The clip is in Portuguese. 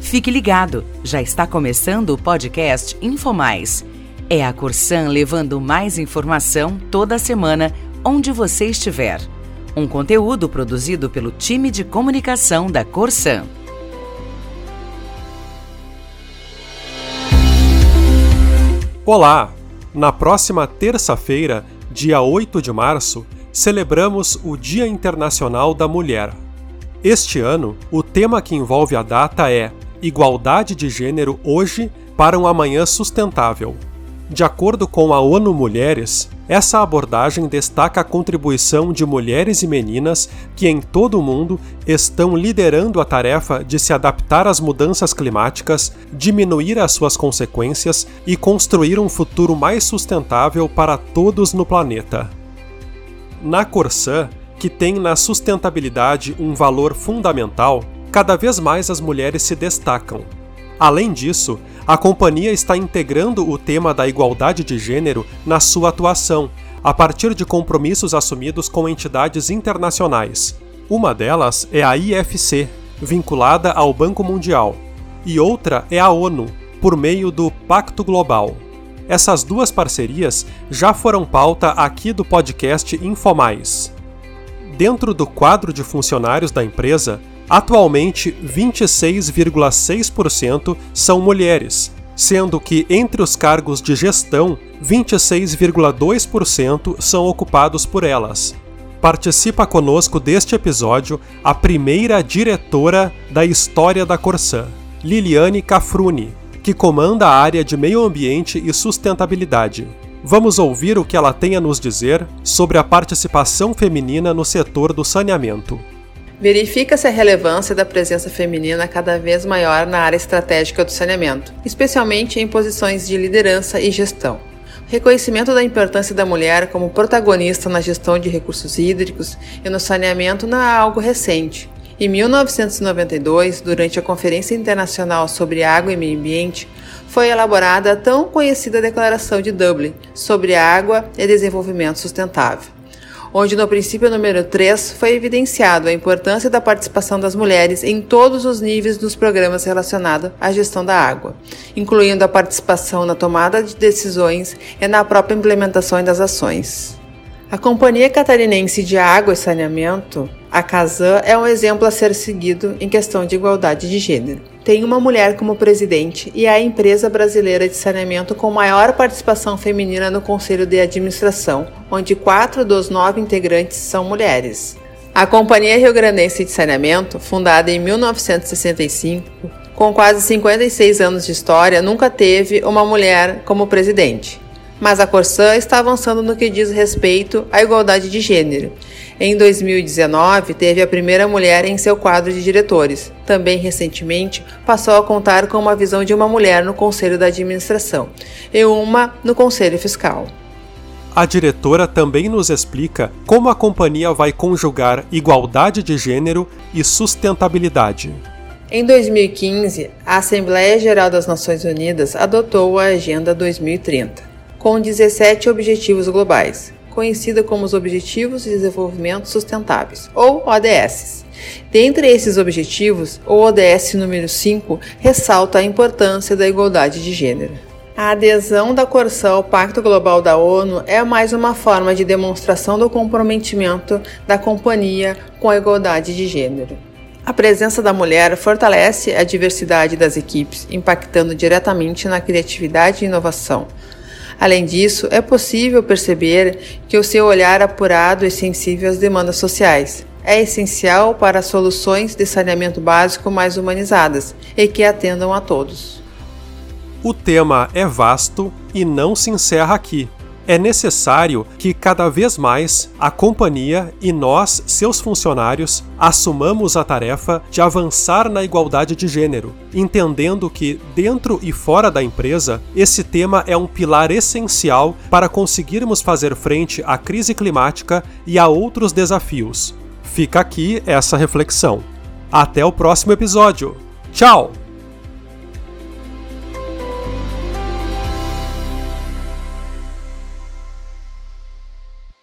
Fique ligado, já está começando o podcast InfoMais. É a Corsan levando mais informação toda semana, onde você estiver. Um conteúdo produzido pelo time de comunicação da Corsan. Olá! Na próxima terça-feira, dia 8 de março, celebramos o Dia Internacional da Mulher. Este ano, o tema que envolve a data é Igualdade de Gênero hoje para um amanhã sustentável. De acordo com a ONU Mulheres, essa abordagem destaca a contribuição de mulheres e meninas que em todo o mundo estão liderando a tarefa de se adaptar às mudanças climáticas, diminuir as suas consequências e construir um futuro mais sustentável para todos no planeta. Na Corsã, que tem na sustentabilidade um valor fundamental, cada vez mais as mulheres se destacam. Além disso, a companhia está integrando o tema da igualdade de gênero na sua atuação, a partir de compromissos assumidos com entidades internacionais. Uma delas é a IFC, vinculada ao Banco Mundial, e outra é a ONU, por meio do Pacto Global. Essas duas parcerias já foram pauta aqui do podcast Infomais. Dentro do quadro de funcionários da empresa, Atualmente, 26,6% são mulheres, sendo que entre os cargos de gestão, 26,2% são ocupados por elas. Participa conosco deste episódio a primeira diretora da história da Corsã, Liliane Cafruni, que comanda a área de meio ambiente e sustentabilidade. Vamos ouvir o que ela tem a nos dizer sobre a participação feminina no setor do saneamento. Verifica-se a relevância da presença feminina cada vez maior na área estratégica do saneamento, especialmente em posições de liderança e gestão. Reconhecimento da importância da mulher como protagonista na gestão de recursos hídricos e no saneamento não é algo recente. Em 1992, durante a Conferência Internacional sobre Água e Meio Ambiente, foi elaborada a tão conhecida Declaração de Dublin sobre Água e Desenvolvimento Sustentável onde no princípio número 3 foi evidenciado a importância da participação das mulheres em todos os níveis dos programas relacionados à gestão da água, incluindo a participação na tomada de decisões e na própria implementação das ações. A Companhia Catarinense de Água e Saneamento, a CASAN, é um exemplo a ser seguido em questão de igualdade de gênero. Tem uma mulher como presidente e é a empresa brasileira de saneamento com maior participação feminina no conselho de administração, onde quatro dos nove integrantes são mulheres. A Companhia Rio Grandense de Saneamento, fundada em 1965, com quase 56 anos de história, nunca teve uma mulher como presidente mas a Corsã está avançando no que diz respeito à igualdade de gênero. Em 2019, teve a primeira mulher em seu quadro de diretores. Também recentemente passou a contar com uma visão de uma mulher no conselho da administração e uma no conselho fiscal. A diretora também nos explica como a companhia vai conjugar igualdade de gênero e sustentabilidade. Em 2015, a Assembleia Geral das Nações Unidas adotou a Agenda 2030 com 17 Objetivos Globais, conhecida como os Objetivos de Desenvolvimento Sustentáveis, ou ODS. Dentre esses objetivos, o ODS número 5 ressalta a importância da igualdade de gênero. A adesão da Corsã ao Pacto Global da ONU é mais uma forma de demonstração do comprometimento da companhia com a igualdade de gênero. A presença da mulher fortalece a diversidade das equipes, impactando diretamente na criatividade e inovação, Além disso, é possível perceber que o seu olhar apurado e sensível às demandas sociais é essencial para soluções de saneamento básico mais humanizadas e que atendam a todos. O tema é vasto e não se encerra aqui é necessário que cada vez mais a companhia e nós, seus funcionários, assumamos a tarefa de avançar na igualdade de gênero, entendendo que, dentro e fora da empresa, esse tema é um pilar essencial para conseguirmos fazer frente à crise climática e a outros desafios. Fica aqui essa reflexão. Até o próximo episódio. Tchau!